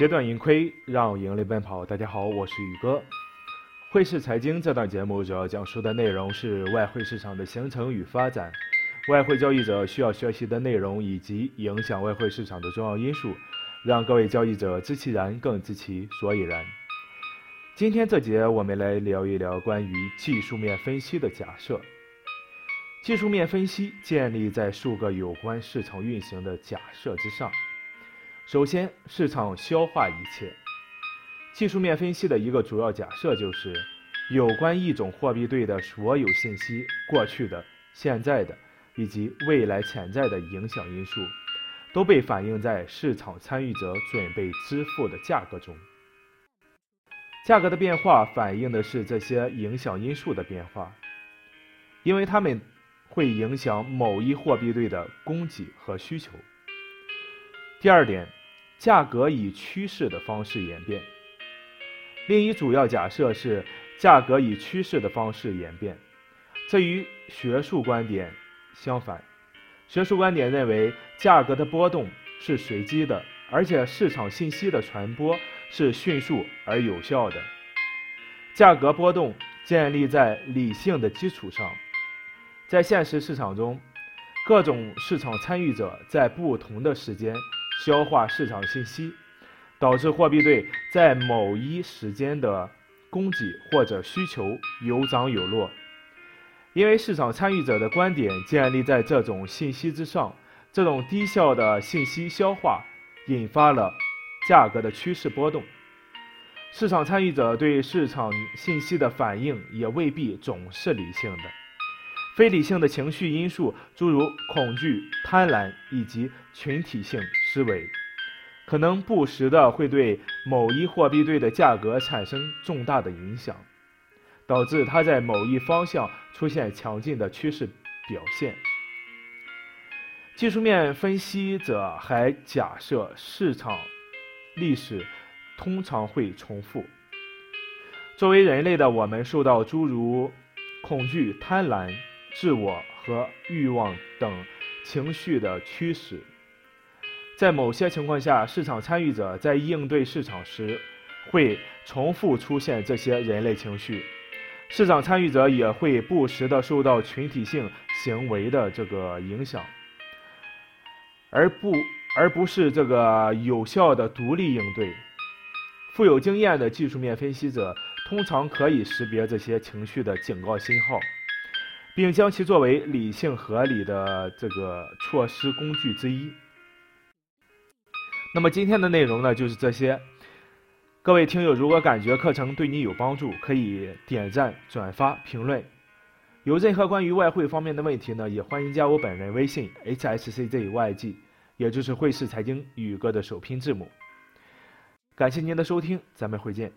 截断盈亏，让盈利奔跑。大家好，我是宇哥。汇市财经这档节目主要讲述的内容是外汇市场的形成与发展，外汇交易者需要学习的内容以及影响外汇市场的重要因素，让各位交易者知其然，更知其所以然。今天这节我们来聊一聊关于技术面分析的假设。技术面分析建立在数个有关市场运行的假设之上。首先，市场消化一切。技术面分析的一个主要假设就是，有关一种货币对的所有信息，过去的、现在的以及未来潜在的影响因素，都被反映在市场参与者准备支付的价格中。价格的变化反映的是这些影响因素的变化，因为它们会影响某一货币对的供给和需求。第二点，价格以趋势的方式演变。另一主要假设是价格以趋势的方式演变，这与学术观点相反。学术观点认为，价格的波动是随机的，而且市场信息的传播是迅速而有效的。价格波动建立在理性的基础上。在现实市场中，各种市场参与者在不同的时间消化市场信息。导致货币对在某一时间的供给或者需求有涨有落，因为市场参与者的观点建立在这种信息之上，这种低效的信息消化引发了价格的趋势波动。市场参与者对市场信息的反应也未必总是理性的，非理性的情绪因素，诸如恐惧、贪婪以及群体性思维。可能不时的会对某一货币对的价格产生重大的影响，导致它在某一方向出现强劲的趋势表现。技术面分析者还假设市场历史通常会重复。作为人类的我们，受到诸如恐惧、贪婪、自我和欲望等情绪的驱使。在某些情况下，市场参与者在应对市场时，会重复出现这些人类情绪。市场参与者也会不时地受到群体性行为的这个影响，而不而不是这个有效的独立应对。富有经验的技术面分析者通常可以识别这些情绪的警告信号，并将其作为理性合理的这个措施工具之一。那么今天的内容呢，就是这些。各位听友，如果感觉课程对你有帮助，可以点赞、转发、评论。有任何关于外汇方面的问题呢，也欢迎加我本人微信 hsczyg，也就是汇市财经宇哥的首拼字母。感谢您的收听，咱们会见。